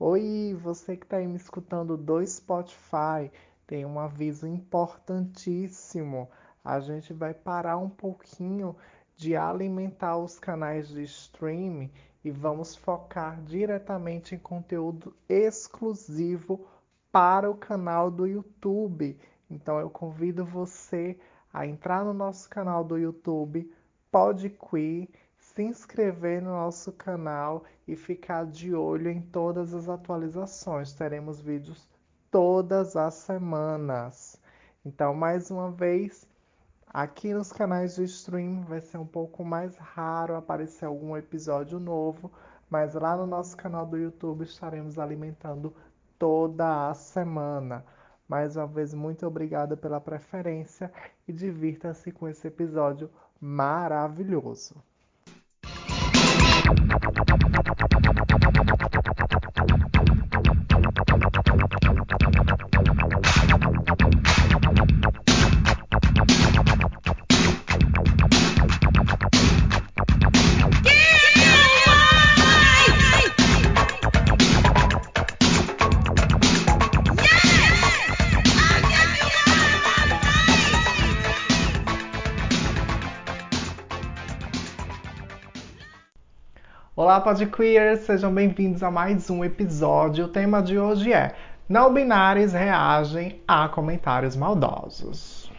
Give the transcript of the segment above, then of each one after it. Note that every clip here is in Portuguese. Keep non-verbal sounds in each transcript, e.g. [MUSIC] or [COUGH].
Oi, você que está aí me escutando do Spotify, tem um aviso importantíssimo. A gente vai parar um pouquinho de alimentar os canais de streaming e vamos focar diretamente em conteúdo exclusivo para o canal do YouTube. Então eu convido você a entrar no nosso canal do YouTube, PodQueer, se inscrever no nosso canal e ficar de olho em todas as atualizações. Teremos vídeos todas as semanas. Então, mais uma vez, aqui nos canais de stream vai ser um pouco mais raro aparecer algum episódio novo, mas lá no nosso canal do YouTube estaremos alimentando toda a semana. Mais uma vez, muito obrigada pela preferência e divirta-se com esse episódio maravilhoso. Olá, Podqueers! Sejam bem-vindos a mais um episódio. O tema de hoje é Não binários reagem a comentários maldosos.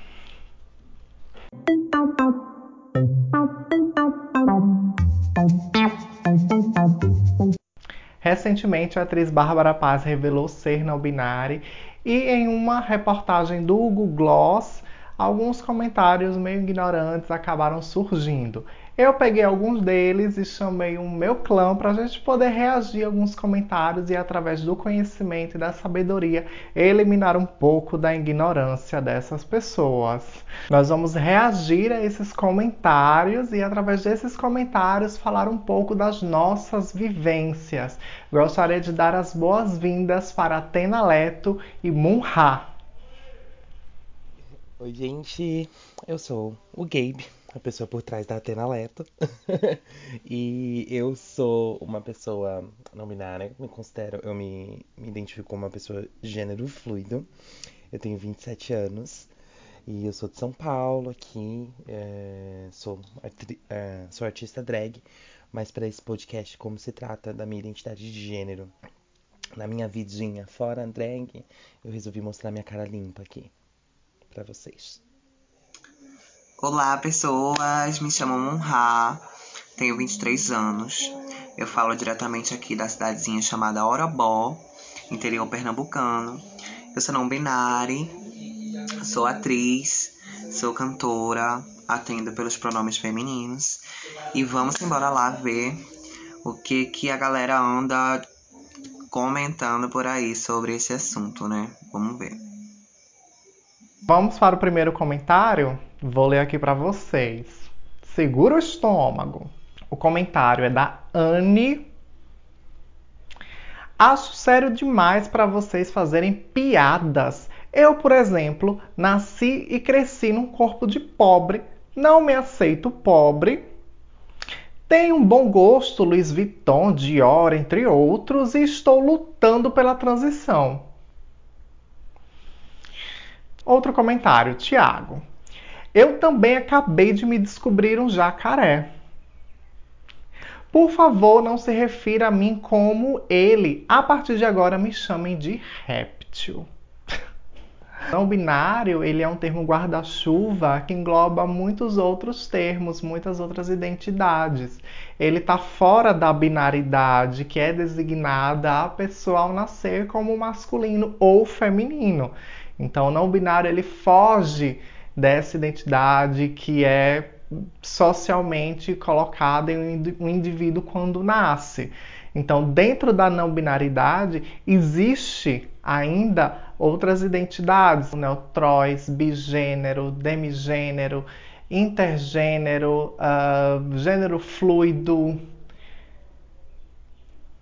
Recentemente, a atriz Bárbara Paz revelou ser não binária e em uma reportagem do Google Gloss, alguns comentários meio ignorantes acabaram surgindo. Eu peguei alguns deles e chamei o meu clã para a gente poder reagir a alguns comentários e, através do conhecimento e da sabedoria, eliminar um pouco da ignorância dessas pessoas. Nós vamos reagir a esses comentários e, através desses comentários, falar um pouco das nossas vivências. Gostaria de dar as boas-vindas para Atena Leto e Munha. Oi, gente, eu sou o Gabe a pessoa por trás da Atena Leto. [LAUGHS] e eu sou uma pessoa não binária, me considero, eu me, me identifico como uma pessoa gênero fluido. Eu tenho 27 anos e eu sou de São Paulo aqui, é, sou, é, sou artista drag, mas para esse podcast, como se trata da minha identidade de gênero, na minha vidinha fora drag, eu resolvi mostrar minha cara limpa aqui para vocês. Olá, pessoas. Me chamo Monra. Tenho 23 anos. Eu falo diretamente aqui da cidadezinha chamada Orobó, interior pernambucano. Eu sou não binário, sou atriz, sou cantora, atendo pelos pronomes femininos. E vamos embora lá ver o que, que a galera anda comentando por aí sobre esse assunto, né? Vamos ver. Vamos para o primeiro comentário? Vou ler aqui para vocês. Segura o estômago. O comentário é da Anne. Acho sério demais para vocês fazerem piadas. Eu, por exemplo, nasci e cresci num corpo de pobre. Não me aceito pobre. Tenho um bom gosto, Louis Vuitton, Dior, entre outros, e estou lutando pela transição. Outro comentário, Tiago. Eu também acabei de me descobrir um jacaré. Por favor, não se refira a mim como ele. A partir de agora, me chamem de réptil. [LAUGHS] Não binário, ele é um termo guarda-chuva que engloba muitos outros termos, muitas outras identidades. Ele está fora da binaridade, que é designada a pessoa ao nascer como masculino ou feminino. Então, o não binário ele foge dessa identidade que é socialmente colocada em um indivíduo quando nasce. Então, dentro da não binaridade, existe ainda outras identidades, neutróis, bigênero, demigênero, intergênero, uh, gênero fluido,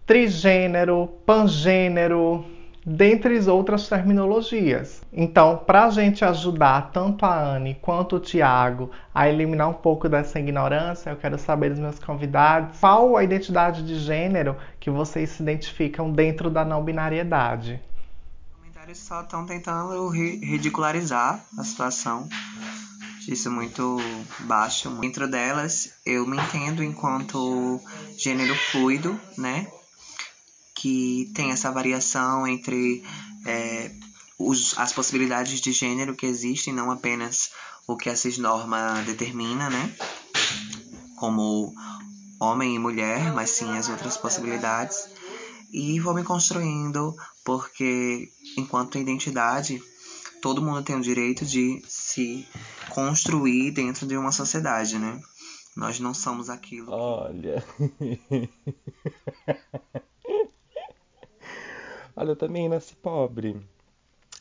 trigênero, pangênero, dentre outras terminologias. Então, para a gente ajudar tanto a Anne quanto o Tiago a eliminar um pouco dessa ignorância, eu quero saber dos meus convidados qual a identidade de gênero que vocês se identificam dentro da não binariedade. Os comentários só estão tentando ridicularizar a situação. Isso muito baixo. Dentro delas, eu me entendo enquanto gênero fluido, né? Que tem essa variação entre é, os, as possibilidades de gênero que existem, não apenas o que a cisnorma determina, né? Como homem e mulher, mas sim as outras possibilidades. E vou me construindo, porque enquanto identidade, todo mundo tem o direito de se construir dentro de uma sociedade, né? Nós não somos aquilo. Olha. [LAUGHS] Olha, eu também nasci pobre.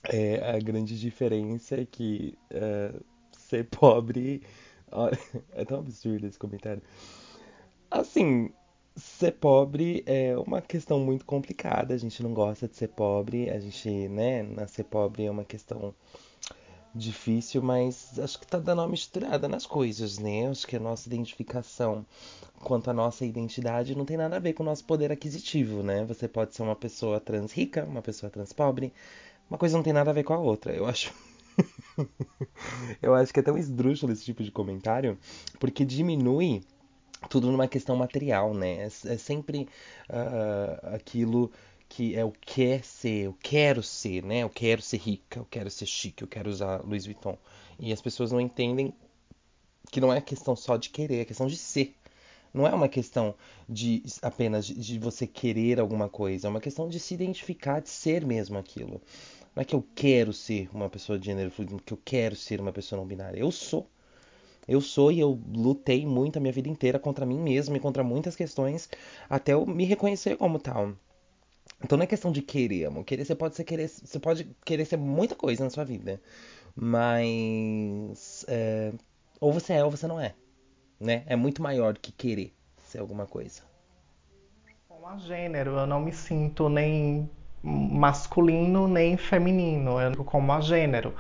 É, a grande diferença é que é, ser [LAUGHS] pobre. Olha, é tão absurdo esse comentário. Assim, ser pobre é uma questão muito complicada. A gente não gosta de ser pobre. A gente, né, nascer pobre é uma questão difícil, mas acho que tá dando uma misturada nas coisas, né? Acho que a nossa identificação quanto à nossa identidade não tem nada a ver com o nosso poder aquisitivo, né? Você pode ser uma pessoa trans rica, uma pessoa trans pobre. Uma coisa não tem nada a ver com a outra. Eu acho. [LAUGHS] eu acho que é tão esdrúxulo esse tipo de comentário, porque diminui tudo numa questão material, né? É, é sempre uh, aquilo que é o quer ser, eu quero ser, né? Eu quero ser rica, eu quero ser chique, eu quero usar Louis Vuitton. E as pessoas não entendem que não é questão só de querer, é questão de ser. Não é uma questão de apenas de você querer alguma coisa, é uma questão de se identificar, de ser mesmo aquilo. Não é que eu quero ser uma pessoa de gênero fluido, que eu quero ser uma pessoa não binária. Eu sou. Eu sou e eu lutei muito a minha vida inteira contra mim mesmo e contra muitas questões até eu me reconhecer como tal. Então não é questão de querer, amor. Querer você pode ser querer, você pode querer ser muita coisa na sua vida, mas é, ou você é ou você não é, né? É muito maior do que querer ser alguma coisa. Como a gênero, eu não me sinto nem masculino nem feminino, eu como a gênero.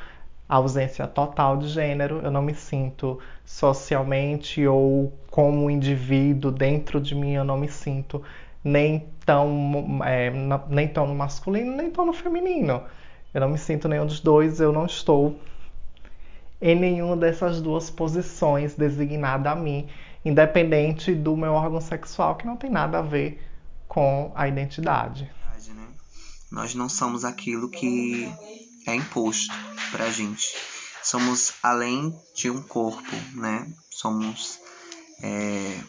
Ausência total de gênero, eu não me sinto socialmente ou como indivíduo dentro de mim, eu não me sinto nem tão, é, nem tão no masculino, nem tão no feminino. Eu não me sinto nenhum dos dois, eu não estou em nenhuma dessas duas posições designada a mim, independente do meu órgão sexual, que não tem nada a ver com a identidade. Né? Nós não somos aquilo que é imposto pra gente. Somos além de um corpo, né? Somos é,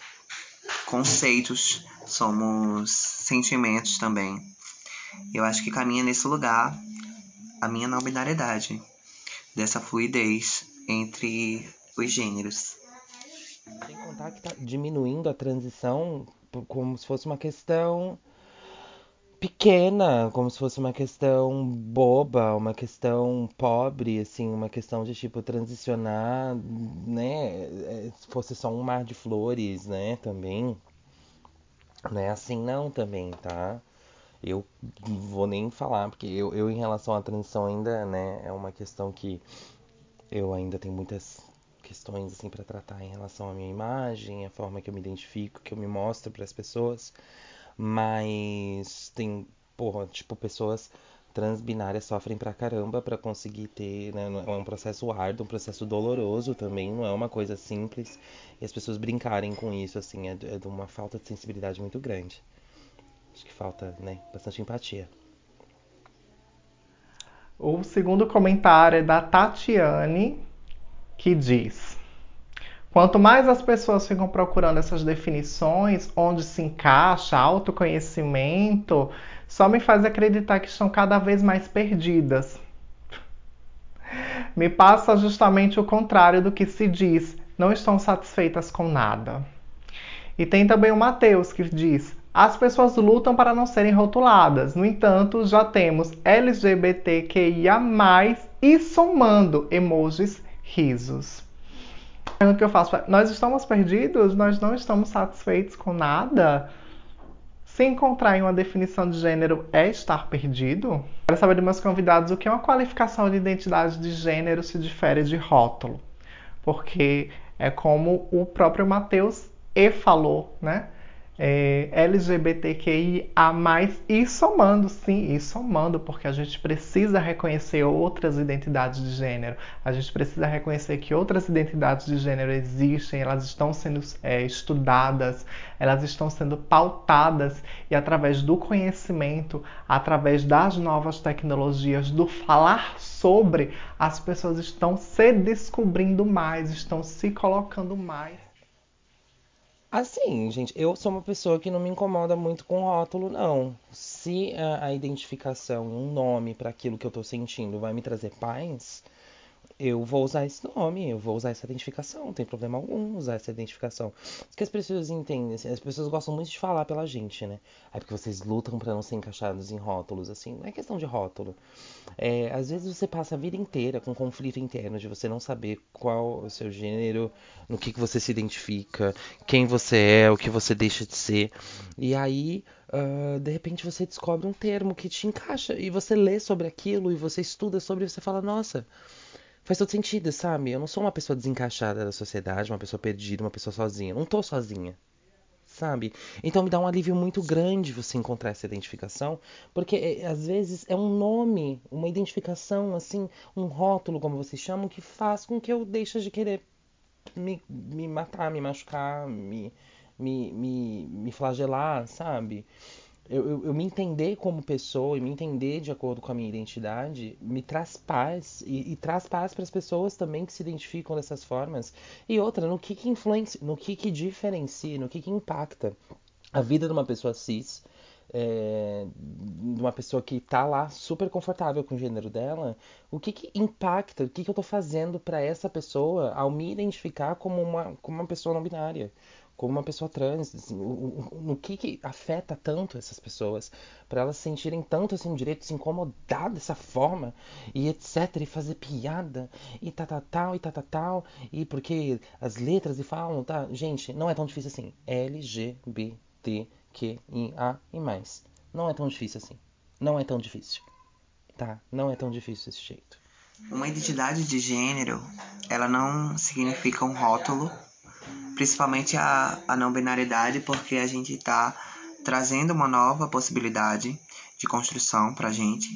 conceitos somos sentimentos também. Eu acho que caminha nesse lugar a minha não binariedade, dessa fluidez entre os gêneros. Sem contar que tá diminuindo a transição como se fosse uma questão pequena, como se fosse uma questão boba, uma questão pobre, assim, uma questão de tipo transicionar, né? É, se fosse só um mar de flores, né? Também. Não é assim não também, tá? Eu vou nem falar, porque eu, eu em relação à transição ainda, né, é uma questão que eu ainda tenho muitas questões assim para tratar em relação à minha imagem, a forma que eu me identifico, que eu me mostro para as pessoas. Mas tem, porra, tipo, pessoas transbinárias sofrem pra caramba para conseguir ter, né? É um processo árduo, um processo doloroso também, não é uma coisa simples. E as pessoas brincarem com isso, assim, é, é de uma falta de sensibilidade muito grande. Acho que falta, né, bastante empatia. O segundo comentário é da Tatiane, que diz: Quanto mais as pessoas ficam procurando essas definições, onde se encaixa autoconhecimento, só me faz acreditar que estão cada vez mais perdidas. Me passa justamente o contrário do que se diz, não estão satisfeitas com nada. E tem também o Mateus que diz: as pessoas lutam para não serem rotuladas. No entanto, já temos LGBTQIA, e somando emojis risos. O que eu faço? Nós estamos perdidos? Nós não estamos satisfeitos com nada? Se encontrar em uma definição de gênero é estar perdido? Quero saber dos meus convidados o que uma qualificação de identidade de gênero se difere de rótulo. Porque é como o próprio Matheus E falou, né? É, LGBTQIA+, e somando, sim, e somando, porque a gente precisa reconhecer outras identidades de gênero, a gente precisa reconhecer que outras identidades de gênero existem, elas estão sendo é, estudadas, elas estão sendo pautadas, e através do conhecimento, através das novas tecnologias, do falar sobre, as pessoas estão se descobrindo mais, estão se colocando mais Assim, gente, eu sou uma pessoa que não me incomoda muito com rótulo, não. Se a, a identificação, um nome para aquilo que eu tô sentindo vai me trazer paz, eu vou usar esse nome, eu vou usar essa identificação, não tem problema algum usar essa identificação. Porque as pessoas entendem, assim, as pessoas gostam muito de falar pela gente, né? É porque vocês lutam para não ser encaixados em rótulos, assim, não é questão de rótulo. É, às vezes você passa a vida inteira com um conflito interno de você não saber qual o seu gênero, no que, que você se identifica, quem você é, o que você deixa de ser. E aí, uh, de repente, você descobre um termo que te encaixa e você lê sobre aquilo e você estuda sobre e você fala, nossa faz todo sentido, sabe? Eu não sou uma pessoa desencaixada da sociedade, uma pessoa perdida, uma pessoa sozinha. Não tô sozinha. Sabe? Então me dá um alívio muito grande você encontrar essa identificação, porque é, às vezes é um nome, uma identificação, assim, um rótulo, como vocês chamam, que faz com que eu deixe de querer me, me matar, me machucar, me, me, me, me flagelar, sabe? Eu, eu, eu, me entender como pessoa e me entender de acordo com a minha identidade me traz paz e, e traz paz para as pessoas também que se identificam dessas formas. E outra, no que, que influencia, no que, que diferencia, no que, que impacta a vida de uma pessoa cis, é, de uma pessoa que está lá super confortável com o gênero dela, o que, que impacta, o que, que eu estou fazendo para essa pessoa ao me identificar como uma, como uma pessoa não binária como uma pessoa trans, assim, o, o, no que, que afeta tanto essas pessoas, para elas sentirem tanto assim o direito de se incomodar dessa forma, e etc, e fazer piada, e tal, tal, tal, e tal, tal, tal, e porque as letras e falam, tá? Gente, não é tão difícil assim. LGBTQIA e mais. Não é tão difícil assim. Não é tão difícil. Tá? Não é tão difícil desse jeito. Uma identidade de gênero, ela não significa um rótulo principalmente a, a não binariedade, porque a gente está trazendo uma nova possibilidade de construção pra gente,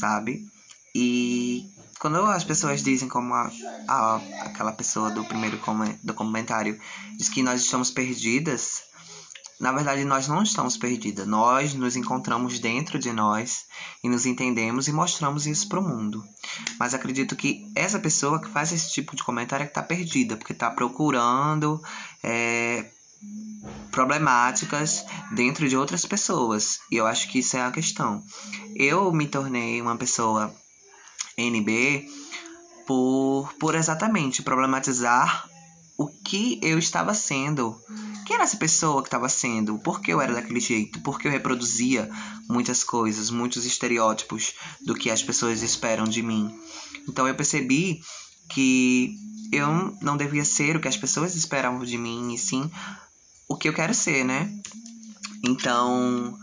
sabe? E quando as pessoas dizem como a, a, aquela pessoa do primeiro do comentário diz que nós estamos perdidas, na verdade, nós não estamos perdidas. Nós nos encontramos dentro de nós e nos entendemos e mostramos isso para o mundo. Mas acredito que essa pessoa que faz esse tipo de comentário é que está perdida, porque está procurando é, problemáticas dentro de outras pessoas. E eu acho que isso é a questão. Eu me tornei uma pessoa NB por, por exatamente problematizar o que eu estava sendo. Quem era essa pessoa que estava sendo? Por que eu era daquele jeito? Por que eu reproduzia muitas coisas, muitos estereótipos do que as pessoas esperam de mim? Então eu percebi que eu não devia ser o que as pessoas esperavam de mim, e sim o que eu quero ser, né? Então,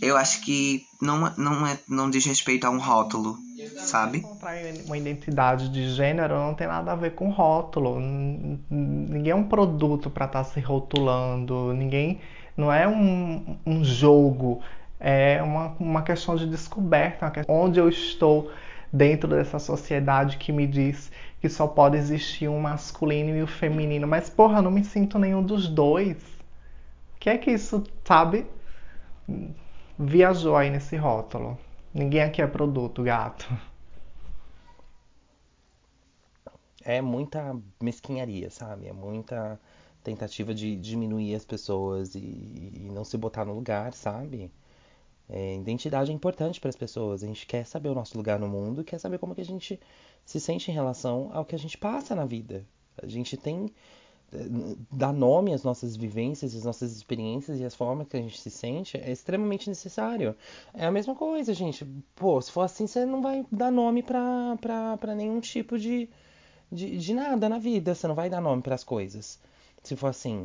eu acho que não, não, é, não diz respeito a um rótulo, sabe? Encontrar uma identidade de gênero não tem nada a ver com rótulo. Ninguém é um produto para estar tá se rotulando, ninguém não é um, um jogo, é uma, uma questão de descoberta, questão onde eu estou dentro dessa sociedade que me diz que só pode existir um masculino e o um feminino. Mas porra, eu não me sinto nenhum dos dois. O que é que isso, sabe? viajou aí nesse rótulo. Ninguém aqui é produto, gato. É muita mesquinharia, sabe? É muita tentativa de diminuir as pessoas e, e não se botar no lugar, sabe? É, identidade é importante para as pessoas. A gente quer saber o nosso lugar no mundo, quer saber como que a gente se sente em relação ao que a gente passa na vida. A gente tem dar nome às nossas vivências, às nossas experiências e as formas que a gente se sente é extremamente necessário. É a mesma coisa, gente. Pô, se for assim, você não vai dar nome pra, pra, pra nenhum tipo de, de, de nada na vida. Você não vai dar nome para as coisas. Se for assim.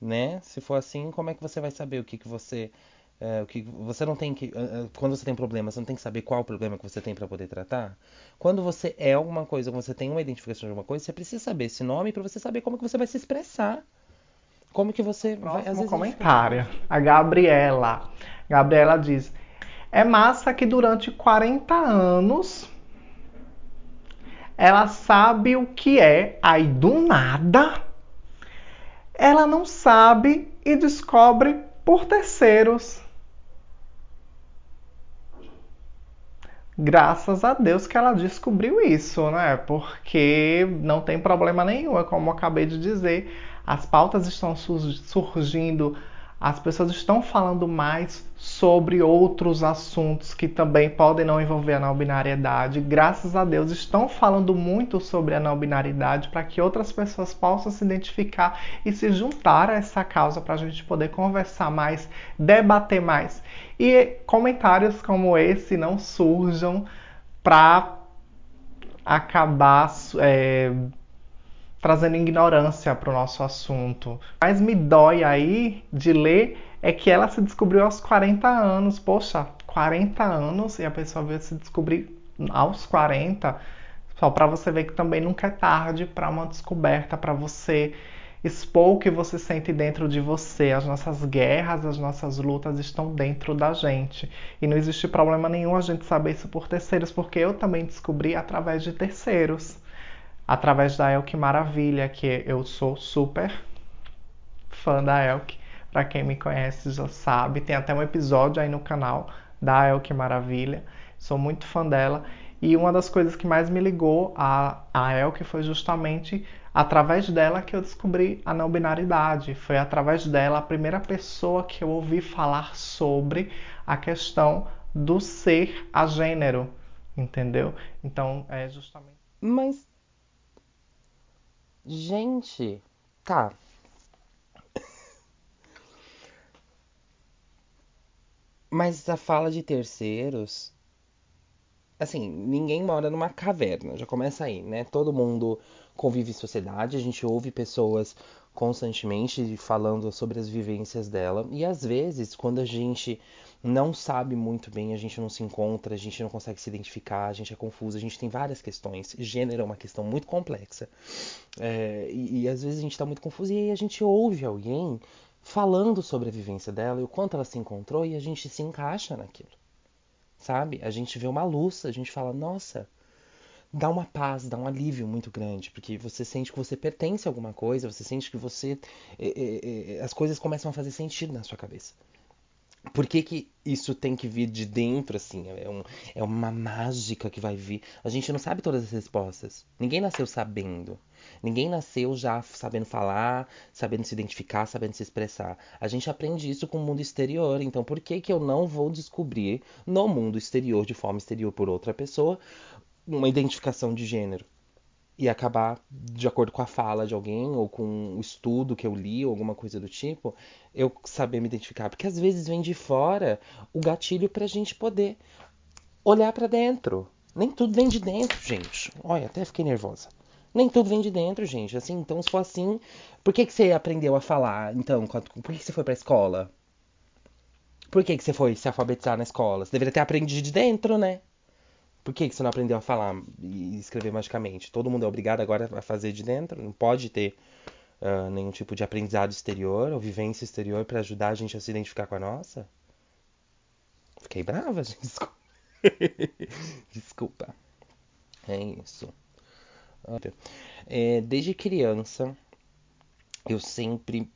né? Se for assim, como é que você vai saber o que, que você o que você não tem que quando você tem problema você não tem que saber qual o problema que você tem para poder tratar. Quando você é alguma coisa quando você tem uma identificação de alguma coisa você precisa saber esse nome para você saber como que você vai se expressar. Como que você Próximo vai às vezes comentário. A Gabriela. Gabriela diz é massa que durante 40 anos ela sabe o que é. Aí do nada ela não sabe e descobre por terceiros Graças a Deus que ela descobriu isso, né? Porque não tem problema nenhum, é como eu acabei de dizer, as pautas estão surgindo as pessoas estão falando mais sobre outros assuntos que também podem não envolver a não binariedade. Graças a Deus estão falando muito sobre a não binariedade para que outras pessoas possam se identificar e se juntar a essa causa para a gente poder conversar mais, debater mais. E comentários como esse não surjam para acabar é, trazendo ignorância para o nosso assunto. Mas me dói aí de ler é que ela se descobriu aos 40 anos. Poxa, 40 anos e a pessoa veio se descobrir aos 40. Só para você ver que também nunca é tarde para uma descoberta, para você expor o que você sente dentro de você. As nossas guerras, as nossas lutas estão dentro da gente. E não existe problema nenhum a gente saber isso por terceiros, porque eu também descobri através de terceiros através da Elke Maravilha, que eu sou super fã da Elke. Para quem me conhece já sabe, tem até um episódio aí no canal da Elke Maravilha. Sou muito fã dela. E uma das coisas que mais me ligou a, a Elke foi justamente através dela que eu descobri a não binaridade. Foi através dela a primeira pessoa que eu ouvi falar sobre a questão do ser a gênero, entendeu? Então é justamente. Mas Gente, tá. Mas a fala de terceiros. Assim, ninguém mora numa caverna, já começa aí, né? Todo mundo convive em sociedade, a gente ouve pessoas constantemente falando sobre as vivências dela. E às vezes, quando a gente não sabe muito bem, a gente não se encontra, a gente não consegue se identificar, a gente é confuso, a gente tem várias questões. Gênero é uma questão muito complexa. É, e, e, às vezes a gente está muito confuso e aí a gente ouve alguém falando sobre a vivência dela e o quanto ela se encontrou e a gente se encaixa naquilo. Sabe? A gente vê uma luz, a gente fala, nossa, dá uma paz, dá um alívio muito grande, porque você sente que você pertence a alguma coisa, você sente que você. É, é, é as coisas começam a fazer sentido na sua cabeça. Por que, que isso tem que vir de dentro, assim? É, um, é uma mágica que vai vir. A gente não sabe todas as respostas. Ninguém nasceu sabendo. Ninguém nasceu já sabendo falar, sabendo se identificar, sabendo se expressar. A gente aprende isso com o mundo exterior. Então, por que, que eu não vou descobrir no mundo exterior, de forma exterior por outra pessoa, uma identificação de gênero? E acabar de acordo com a fala de alguém ou com o estudo que eu li ou alguma coisa do tipo, eu saber me identificar, porque às vezes vem de fora o gatilho pra gente poder olhar para dentro. Nem tudo vem de dentro, gente. Olha, até fiquei nervosa. Nem tudo vem de dentro, gente. Assim, então se for assim, por que que você aprendeu a falar? Então, por que você foi para escola? Por que que você foi se alfabetizar na escola? Você deveria ter aprendido de dentro, né? Por que, você não aprendeu a falar e escrever magicamente? Todo mundo é obrigado agora a fazer de dentro? Não pode ter uh, nenhum tipo de aprendizado exterior ou vivência exterior para ajudar a gente a se identificar com a nossa? Fiquei brava, gente. [LAUGHS] Desculpa. Desculpa. É isso. É, desde criança, eu sempre.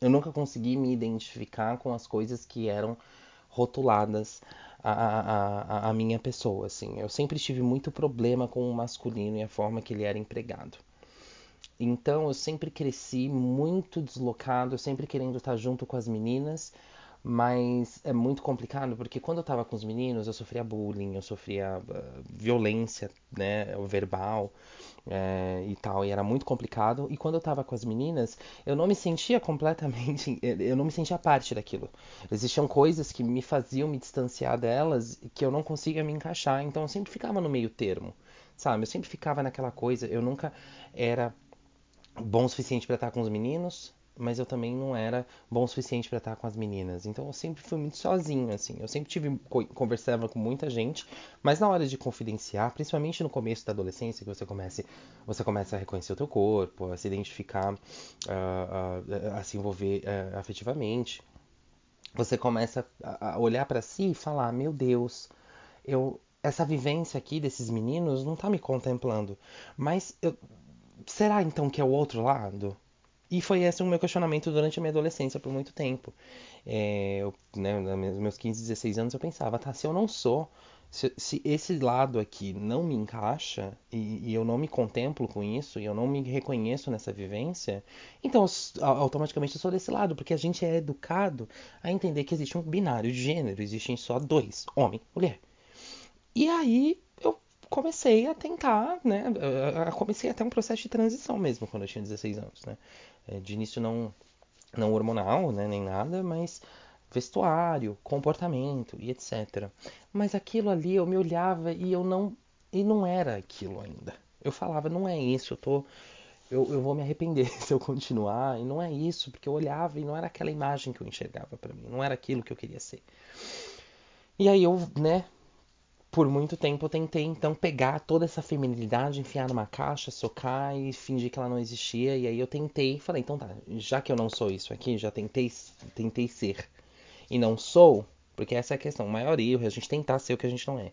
Eu nunca consegui me identificar com as coisas que eram rotuladas a, a, a, minha pessoa, assim. Eu sempre tive muito problema com o masculino e a forma que ele era empregado. Então eu sempre cresci muito deslocado, sempre querendo estar junto com as meninas, mas é muito complicado porque quando eu estava com os meninos eu sofria bullying, eu sofria uh, violência, né, verbal é, e tal, e era muito complicado. E quando eu tava com as meninas, eu não me sentia completamente, [LAUGHS] eu não me sentia parte daquilo. Existiam coisas que me faziam me distanciar delas que eu não conseguia me encaixar, então eu sempre ficava no meio termo, sabe? Eu sempre ficava naquela coisa, eu nunca era bom o suficiente para estar com os meninos, mas eu também não era bom o suficiente para estar com as meninas. Então eu sempre fui muito sozinho, assim. Eu sempre tive conversava com muita gente, mas na hora de confidenciar, principalmente no começo da adolescência, que você começa, você começa a reconhecer o teu corpo, a se identificar, a, a, se envolver uh, afetivamente, você começa a olhar para si e falar: meu Deus, eu essa vivência aqui desses meninos não tá me contemplando. Mas eu, será então que é o outro lado? E foi esse o meu questionamento durante a minha adolescência por muito tempo. É, eu, né, nos meus 15, 16 anos eu pensava, tá, se eu não sou, se, se esse lado aqui não me encaixa e, e, eu não me contemplo com isso e eu não me reconheço nessa vivência, então automaticamente eu sou desse lado, porque a gente é educado a entender que existe um binário de gênero, existem só dois, homem, mulher. E aí eu comecei a tentar, né? Eu comecei até um processo de transição mesmo quando eu tinha 16 anos, né? É, de início não, não hormonal, né, nem nada, mas vestuário, comportamento e etc. Mas aquilo ali eu me olhava e eu não e não era aquilo ainda. Eu falava, não é isso, eu tô eu, eu vou me arrepender [LAUGHS] se eu continuar, e não é isso, porque eu olhava e não era aquela imagem que eu enxergava para mim, não era aquilo que eu queria ser. E aí eu, né, por muito tempo eu tentei então pegar toda essa feminilidade, enfiar numa caixa, socar e fingir que ela não existia. E aí eu tentei, falei, então tá, já que eu não sou isso aqui, já tentei, tentei ser e não sou, porque essa é a questão, o maior erro é a gente tentar ser o que a gente não é.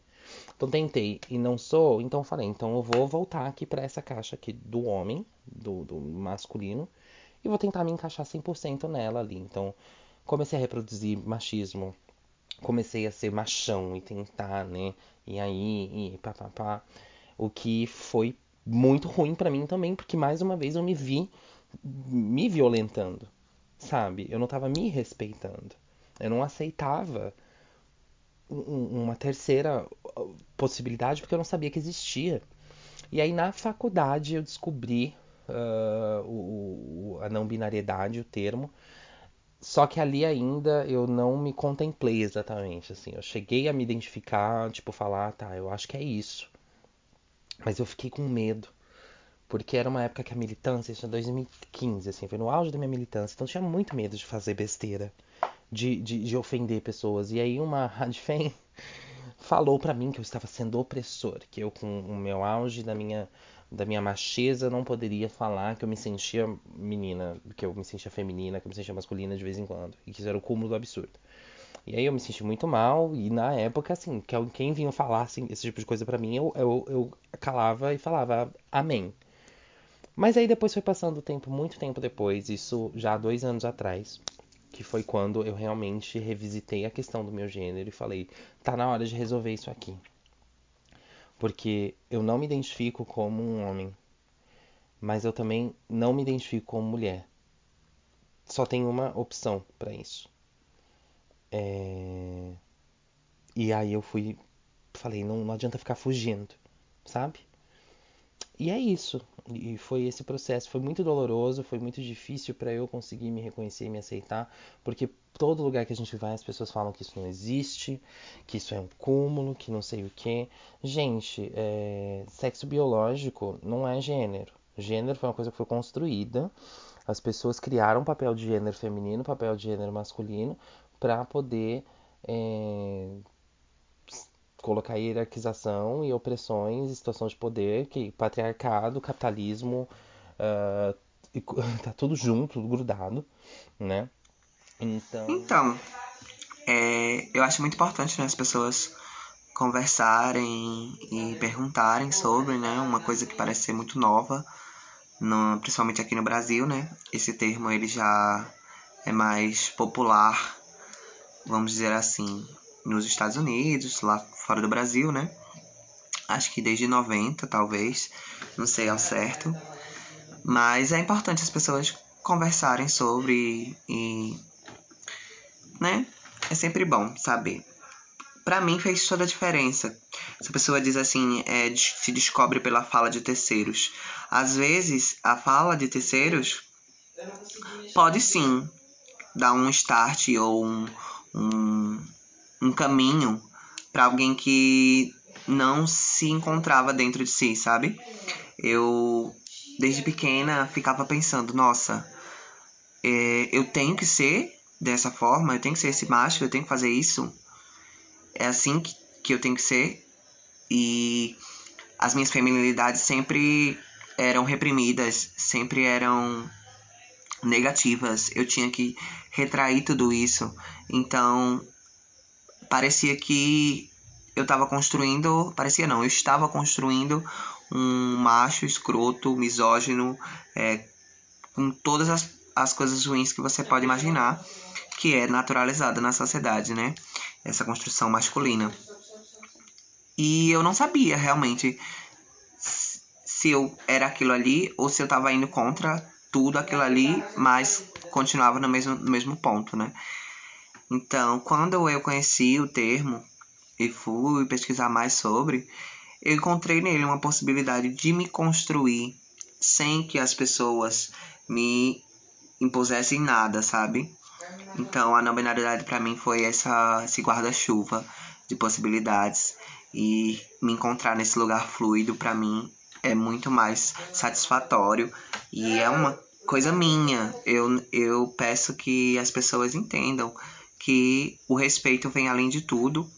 Então tentei e não sou, então falei, então eu vou voltar aqui para essa caixa aqui do homem, do, do masculino, e vou tentar me encaixar 100% nela ali. Então comecei a reproduzir machismo comecei a ser machão e tentar, né? E aí, e pá, pá, pá. O que foi muito ruim para mim também, porque mais uma vez eu me vi me violentando, sabe? Eu não tava me respeitando. Eu não aceitava uma terceira possibilidade porque eu não sabia que existia. E aí na faculdade eu descobri uh, o, a não binariedade, o termo, só que ali ainda eu não me contemplei exatamente, assim. Eu cheguei a me identificar, tipo, falar, ah, tá, eu acho que é isso. Mas eu fiquei com medo. Porque era uma época que a militância, isso é 2015, assim, foi no auge da minha militância. Então eu tinha muito medo de fazer besteira, de, de, de ofender pessoas. E aí uma radfem [LAUGHS] falou para mim que eu estava sendo opressor, que eu com o meu auge da minha da minha macheza, não poderia falar que eu me sentia menina, que eu me sentia feminina, que eu me sentia masculina de vez em quando. E que isso era o cúmulo do absurdo. E aí eu me senti muito mal, e na época, assim, que quem vinha falar assim, esse tipo de coisa para mim, eu, eu, eu calava e falava amém. Mas aí depois foi passando o tempo, muito tempo depois, isso já há dois anos atrás, que foi quando eu realmente revisitei a questão do meu gênero e falei, tá na hora de resolver isso aqui porque eu não me identifico como um homem, mas eu também não me identifico como mulher. Só tem uma opção para isso. É... E aí eu fui, falei, não, não adianta ficar fugindo, sabe? E é isso. E foi esse processo. Foi muito doloroso, foi muito difícil para eu conseguir me reconhecer e me aceitar, porque todo lugar que a gente vai as pessoas falam que isso não existe, que isso é um cúmulo, que não sei o que. Gente, é... sexo biológico não é gênero. Gênero foi uma coisa que foi construída. As pessoas criaram papel de gênero feminino, papel de gênero masculino, para poder é, colocar hierarquização e opressões, situação de poder, que patriarcado, capitalismo, uh, [LAUGHS] tá tudo junto, tudo grudado, né? Então, então é, eu acho muito importante né, as pessoas conversarem e perguntarem sobre, né, uma coisa que parece ser muito nova, no, principalmente aqui no Brasil, né? Esse termo ele já é mais popular, vamos dizer assim, nos Estados Unidos, lá fora do Brasil, né? Acho que desde 90, talvez, não sei ao certo. Mas é importante as pessoas conversarem sobre e, né? É sempre bom saber. Para mim fez toda a diferença. Se a pessoa diz assim, é, se descobre pela fala de terceiros. Às vezes, a fala de terceiros pode sim dar um start ou um, um, um caminho para alguém que não se encontrava dentro de si, sabe? Eu desde pequena ficava pensando, nossa, é, eu tenho que ser dessa forma, eu tenho que ser esse macho, eu tenho que fazer isso. É assim que, que eu tenho que ser. E as minhas feminilidades sempre eram reprimidas, sempre eram negativas. Eu tinha que retrair tudo isso. Então, parecia que eu estava construindo, parecia não, eu estava construindo um macho escroto, misógino, é, com todas as, as coisas ruins que você pode imaginar, que é naturalizada na sociedade, né? Essa construção masculina. E eu não sabia realmente se eu era aquilo ali ou se eu estava indo contra tudo aquilo ali, mas continuava no mesmo, no mesmo ponto, né? Então, quando eu conheci o termo e fui pesquisar mais sobre, eu encontrei nele uma possibilidade de me construir sem que as pessoas me impusessem nada, sabe? Então a não para mim foi essa, esse guarda-chuva de possibilidades e me encontrar nesse lugar fluido para mim é muito mais satisfatório e é uma coisa minha. Eu, eu peço que as pessoas entendam que o respeito vem além de tudo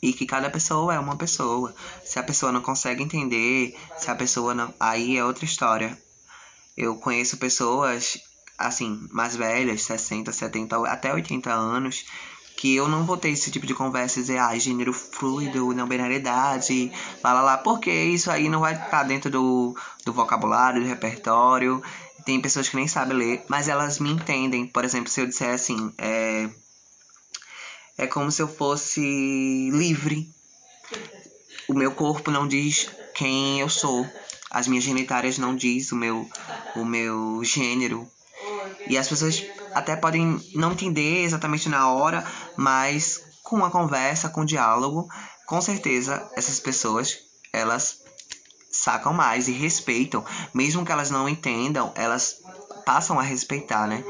e que cada pessoa é uma pessoa. Se a pessoa não consegue entender, se a pessoa não. Aí é outra história. Eu conheço pessoas, assim, mais velhas, 60, 70, até 80 anos, que eu não vou ter esse tipo de conversa e dizer, ah, gênero fluido, não binariedade, lá lá lá, porque isso aí não vai estar dentro do, do vocabulário, do repertório. Tem pessoas que nem sabem ler, mas elas me entendem. Por exemplo, se eu disser assim, é, é como se eu fosse livre. O meu corpo não diz quem eu sou. As minhas genitárias não diz o meu, o meu gênero. E as pessoas até podem não entender exatamente na hora, mas com a conversa, com o diálogo, com certeza essas pessoas, elas sacam mais e respeitam, mesmo que elas não entendam, elas passam a respeitar, né?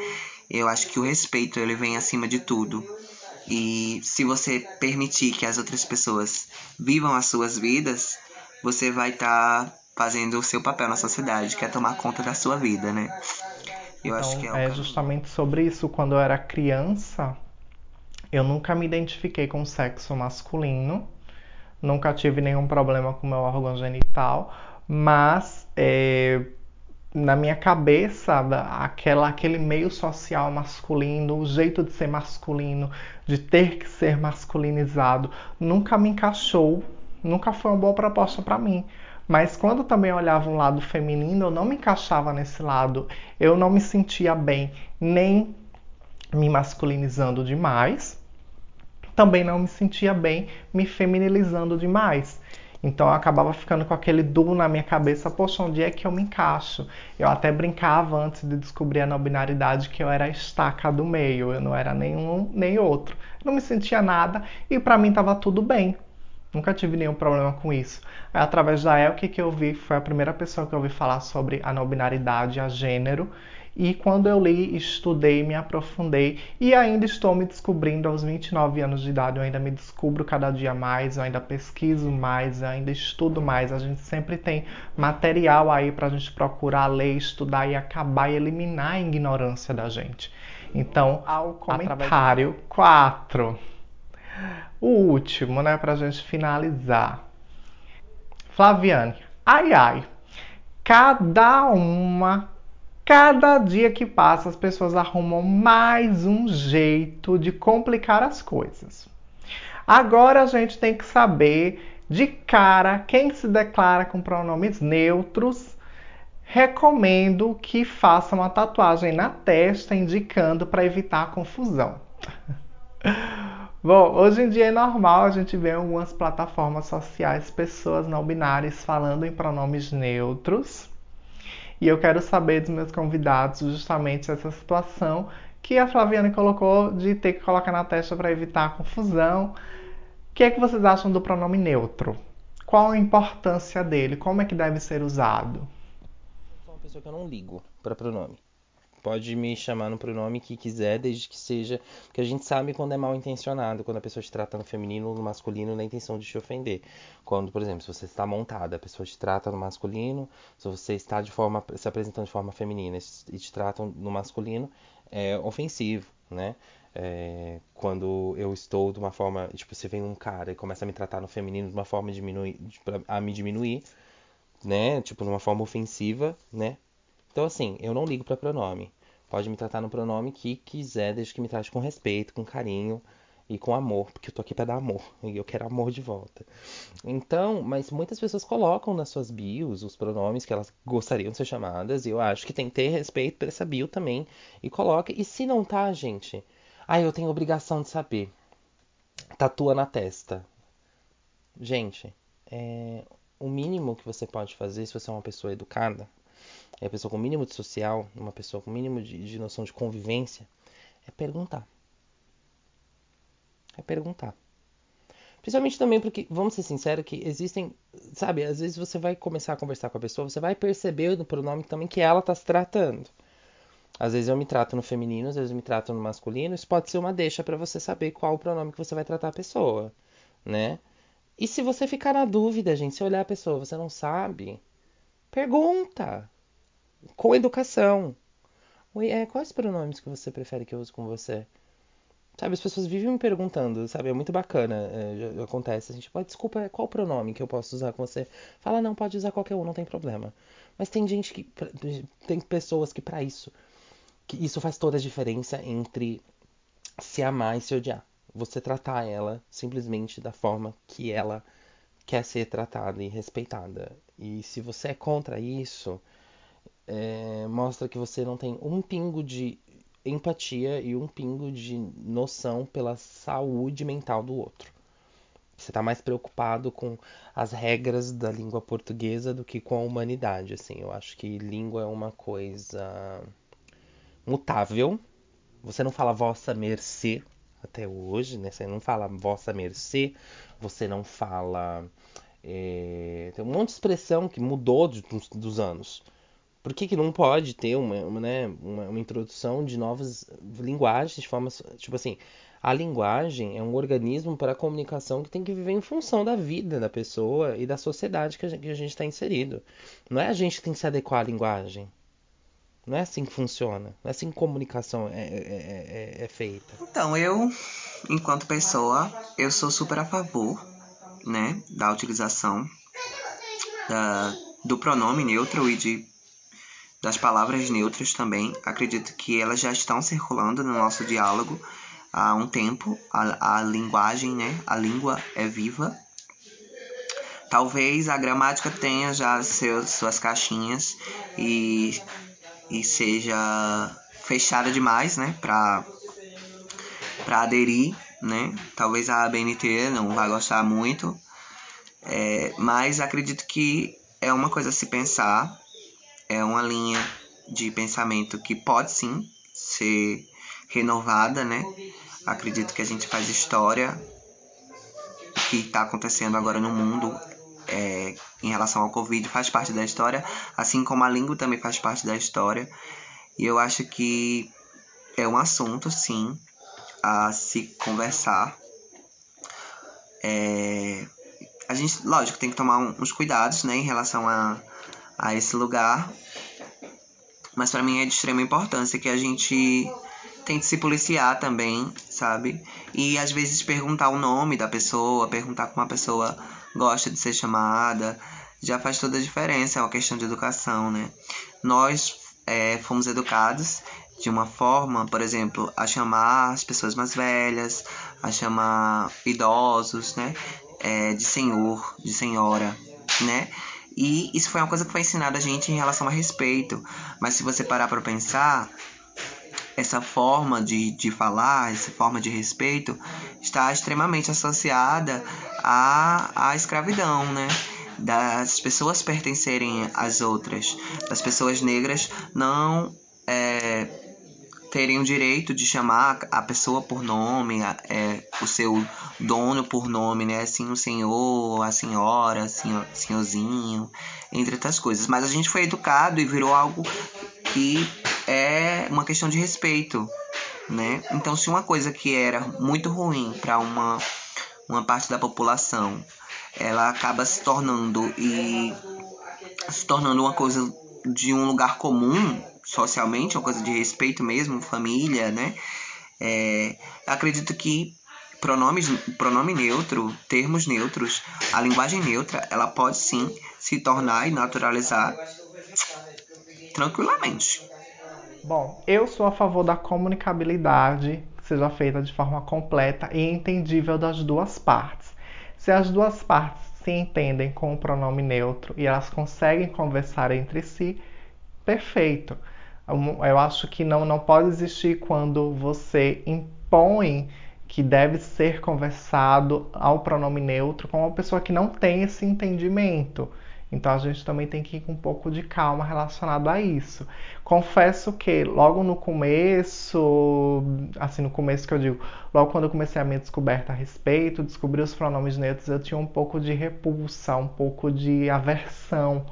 Eu acho que o respeito ele vem acima de tudo. E se você permitir que as outras pessoas vivam as suas vidas, você vai estar tá fazendo o seu papel na sociedade, que é tomar conta da sua vida, né? Eu então, acho que é, é justamente sobre isso. Quando eu era criança, eu nunca me identifiquei com o sexo masculino, nunca tive nenhum problema com meu órgão genital, mas é, na minha cabeça aquela, aquele meio social masculino, o jeito de ser masculino, de ter que ser masculinizado, nunca me encaixou, nunca foi uma boa proposta para mim. Mas quando também olhava um lado feminino, eu não me encaixava nesse lado. Eu não me sentia bem nem me masculinizando demais, também não me sentia bem me feminilizando demais. Então eu acabava ficando com aquele duo na minha cabeça, poxa, onde é que eu me encaixo? Eu até brincava antes de descobrir a não binaridade que eu era a estaca do meio, eu não era nenhum nem outro. Não me sentia nada e para mim estava tudo bem. Nunca tive nenhum problema com isso. Aí, através da Elke que eu vi, foi a primeira pessoa que eu ouvi falar sobre a não binaridade, a gênero, e quando eu li, estudei, me aprofundei e ainda estou me descobrindo aos 29 anos de idade. Eu ainda me descubro cada dia mais, eu ainda pesquiso mais, eu ainda estudo mais. A gente sempre tem material aí para a gente procurar ler, estudar e acabar e eliminar a ignorância da gente. Então, ao comentário 4. O último, né, para a gente finalizar. Flaviane, ai ai, cada uma Cada dia que passa, as pessoas arrumam mais um jeito de complicar as coisas. Agora a gente tem que saber de cara quem se declara com pronomes neutros. Recomendo que façam uma tatuagem na testa indicando para evitar a confusão. [LAUGHS] Bom, hoje em dia é normal a gente ver em algumas plataformas sociais pessoas não binárias falando em pronomes neutros. E eu quero saber dos meus convidados justamente essa situação que a Flaviana colocou de ter que colocar na testa para evitar confusão. O que é que vocês acham do pronome neutro? Qual a importância dele? Como é que deve ser usado? Eu sou uma pessoa que eu não ligo para pronome. Pode me chamar no pronome que quiser, desde que seja. Porque a gente sabe quando é mal intencionado, quando a pessoa te trata no feminino ou no masculino na intenção de te ofender. Quando, por exemplo, se você está montada, a pessoa te trata no masculino, se você está de forma se apresentando de forma feminina e te tratam no masculino, é ofensivo, né? É, quando eu estou de uma forma, tipo, você vem um cara e começa a me tratar no feminino de uma forma diminuir, a me diminuir, né? Tipo, de uma forma ofensiva, né? Então, assim, eu não ligo para pronome. Pode me tratar no pronome que quiser, desde que me trate com respeito, com carinho e com amor, porque eu tô aqui para dar amor [LAUGHS] e eu quero amor de volta. Então, mas muitas pessoas colocam nas suas bios os pronomes que elas gostariam de ser chamadas e eu acho que tem que ter respeito por essa bio também e coloca. E se não tá, gente, ah, eu tenho obrigação de saber. Tatua na testa. Gente, é, o mínimo que você pode fazer se você é uma pessoa educada é uma pessoa com mínimo de social, uma pessoa com mínimo de, de noção de convivência, é perguntar. É perguntar. Principalmente também porque, vamos ser sinceros, que existem, sabe, às vezes você vai começar a conversar com a pessoa, você vai perceber no pronome também que ela está se tratando. Às vezes eu me trato no feminino, às vezes eu me trato no masculino, isso pode ser uma deixa para você saber qual o pronome que você vai tratar a pessoa, né? E se você ficar na dúvida, gente, se olhar a pessoa, você não sabe, pergunta com educação. Oi, é, quais pronomes que você prefere que eu use com você? Sabe, as pessoas vivem me perguntando, sabe? É muito bacana, é, já, acontece. A gente pode, desculpa, qual pronome que eu posso usar com você? Fala, não, pode usar qualquer um, não tem problema. Mas tem gente que, tem pessoas que para isso, que isso faz toda a diferença entre se amar e se odiar. Você tratar ela simplesmente da forma que ela quer ser tratada e respeitada. E se você é contra isso, é, mostra que você não tem um pingo de empatia e um pingo de noção pela saúde mental do outro. Você está mais preocupado com as regras da língua portuguesa do que com a humanidade, assim. Eu acho que língua é uma coisa mutável. Você não fala vossa mercê até hoje, né? Você não fala vossa mercê, você não fala. É... Tem um monte de expressão que mudou de, dos, dos anos. Por que, que não pode ter uma, uma, né, uma, uma introdução de novas linguagens de forma. Tipo assim, a linguagem é um organismo para a comunicação que tem que viver em função da vida da pessoa e da sociedade que a gente está inserido. Não é a gente que tem que se adequar à linguagem. Não é assim que funciona. Não é assim que comunicação é, é, é, é feita. Então, eu, enquanto pessoa, eu sou super a favor né, da utilização da, do pronome neutro e de das palavras neutras também. Acredito que elas já estão circulando no nosso diálogo há um tempo. A, a linguagem, né? A língua é viva. Talvez a gramática tenha já suas caixinhas e, e seja fechada demais, né? Para aderir, né? Talvez a ABNT não vá gostar muito, é, mas acredito que é uma coisa a se pensar é uma linha de pensamento que pode sim ser renovada, né? Acredito que a gente faz história o que está acontecendo agora no mundo é, em relação ao Covid faz parte da história, assim como a língua também faz parte da história. E eu acho que é um assunto, sim, a se conversar. É, a gente, lógico, tem que tomar uns cuidados, né, em relação a a esse lugar. Mas para mim é de extrema importância que a gente tente se policiar também, sabe? E às vezes perguntar o nome da pessoa, perguntar como a pessoa gosta de ser chamada, já faz toda a diferença, é uma questão de educação, né? Nós é, fomos educados de uma forma, por exemplo, a chamar as pessoas mais velhas, a chamar idosos, né? É, de senhor, de senhora, né? E isso foi uma coisa que foi ensinada a gente em relação a respeito. Mas se você parar para pensar, essa forma de, de falar, essa forma de respeito, está extremamente associada à, à escravidão, né? Das pessoas pertencerem às outras, das pessoas negras não é, terem o direito de chamar a pessoa por nome, é, o seu dono por nome, né? Assim, o senhor, a senhora, senhor, senhorzinho, entre outras coisas. Mas a gente foi educado e virou algo que é uma questão de respeito, né? Então, se uma coisa que era muito ruim para uma, uma parte da população, ela acaba se tornando e se tornando uma coisa de um lugar comum socialmente, uma coisa de respeito mesmo, família, né? É, acredito que pronomes, pronome neutro, termos neutros, a linguagem neutra, ela pode sim se tornar e naturalizar tranquilamente. Bom, eu sou a favor da comunicabilidade que seja feita de forma completa e entendível das duas partes. Se as duas partes se entendem com o pronome neutro e elas conseguem conversar entre si, perfeito. Eu acho que não, não pode existir quando você impõe que deve ser conversado ao pronome neutro com uma pessoa que não tem esse entendimento. Então a gente também tem que ir com um pouco de calma relacionado a isso. Confesso que logo no começo, assim, no começo que eu digo, logo quando eu comecei a minha descoberta a respeito, descobri os pronomes neutros, eu tinha um pouco de repulsa, um pouco de aversão.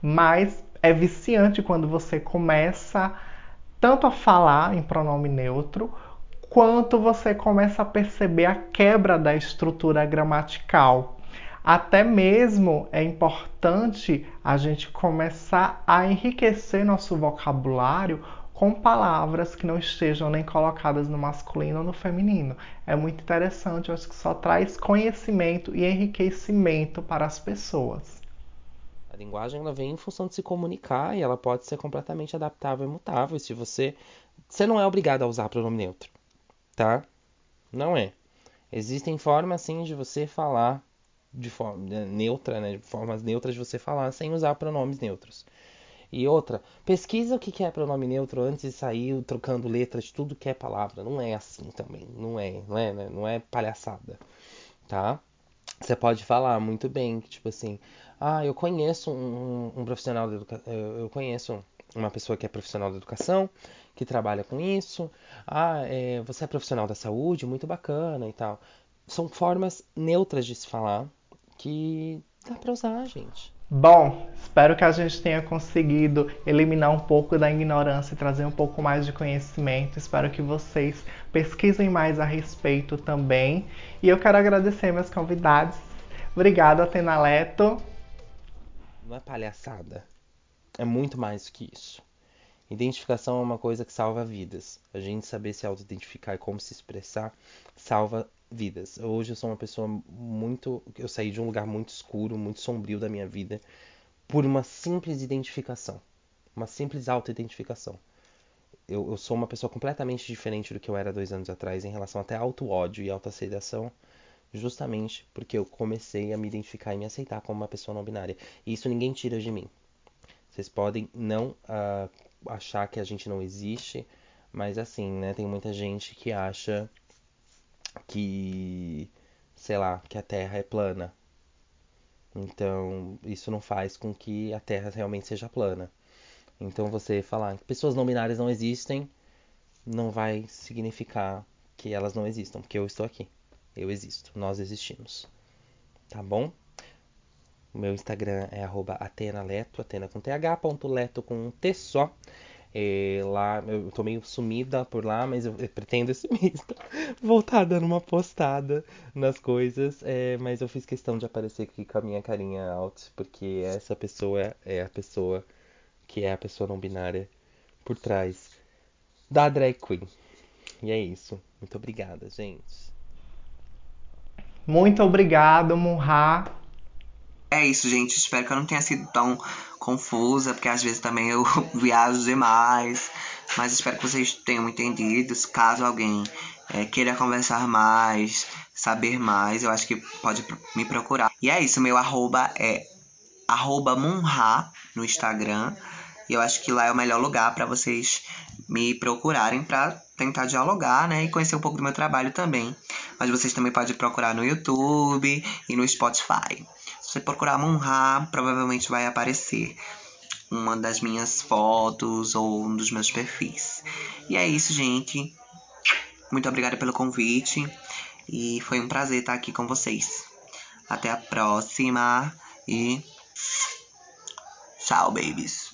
Mas é viciante quando você começa tanto a falar em pronome neutro, quanto você começa a perceber a quebra da estrutura gramatical. Até mesmo é importante a gente começar a enriquecer nosso vocabulário com palavras que não estejam nem colocadas no masculino ou no feminino. É muito interessante, eu acho que só traz conhecimento e enriquecimento para as pessoas. A linguagem ela vem em função de se comunicar e ela pode ser completamente adaptável e mutável. Se você você não é obrigado a usar pronome neutro, tá? Não é. Existem formas sim de você falar de forma né, neutra, né, formas neutras de você falar sem usar pronomes neutros. E outra, pesquisa o que é pronome neutro antes de sair trocando letras tudo que é palavra. Não é assim também, não é, não é, né? não é palhaçada, tá? Você pode falar muito bem, tipo assim, ah, eu conheço um, um profissional de educação, eu conheço uma pessoa que é profissional da educação, que trabalha com isso. Ah, é, você é profissional da saúde, muito bacana e tal. São formas neutras de se falar, que dá para usar, gente. Bom, espero que a gente tenha conseguido eliminar um pouco da ignorância e trazer um pouco mais de conhecimento. Espero que vocês pesquisem mais a respeito também. E eu quero agradecer meus convidados. Obrigado, Atena Leto. Não é palhaçada. É muito mais do que isso. Identificação é uma coisa que salva vidas. A gente saber se auto-identificar e como se expressar salva vidas. Hoje eu sou uma pessoa muito. Eu saí de um lugar muito escuro, muito sombrio da minha vida, por uma simples identificação. Uma simples auto-identificação. Eu, eu, sou uma pessoa completamente diferente do que eu era dois anos atrás em relação até auto-ódio e autoaceitação, justamente porque eu comecei a me identificar e me aceitar como uma pessoa não binária. E isso ninguém tira de mim. Vocês podem não uh, achar que a gente não existe, mas assim, né? Tem muita gente que acha que, sei lá, que a Terra é plana. Então, isso não faz com que a Terra realmente seja plana. Então, você falar que pessoas não binárias não existem, não vai significar que elas não existam, porque eu estou aqui. Eu existo, nós existimos. Tá bom? O meu Instagram é atenaleto, atena com th, ponto leto com um t só. É, lá eu tô meio sumida por lá, mas eu, eu pretendo esse [LAUGHS] mês voltar dando uma postada nas coisas. É, mas eu fiz questão de aparecer aqui com a minha carinha alta, porque essa pessoa é a pessoa que é a pessoa não binária por trás da drag queen. E é isso. Muito obrigada, gente. Muito obrigado, Munha. É isso, gente. Espero que eu não tenha sido tão confusa, porque às vezes também eu [LAUGHS] viajo demais. Mas espero que vocês tenham entendido. Caso alguém é, queira conversar mais, saber mais, eu acho que pode me procurar. E é isso, meu arroba é arroba Munha no Instagram. E eu acho que lá é o melhor lugar para vocês me procurarem para tentar dialogar, né? E conhecer um pouco do meu trabalho também. Mas vocês também podem procurar no YouTube e no Spotify. Se você procurar Munha, provavelmente vai aparecer uma das minhas fotos ou um dos meus perfis. E é isso, gente. Muito obrigada pelo convite e foi um prazer estar aqui com vocês. Até a próxima e tchau, babies.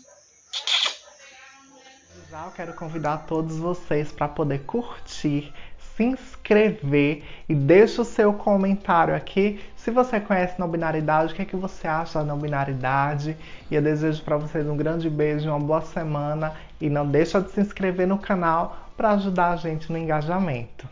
Já quero convidar todos vocês para poder curtir, se inscrever e deixa o seu comentário aqui. Se você conhece não binaridade, o que, é que você acha da não binaridade? E eu desejo para vocês um grande beijo, uma boa semana e não deixa de se inscrever no canal para ajudar a gente no engajamento.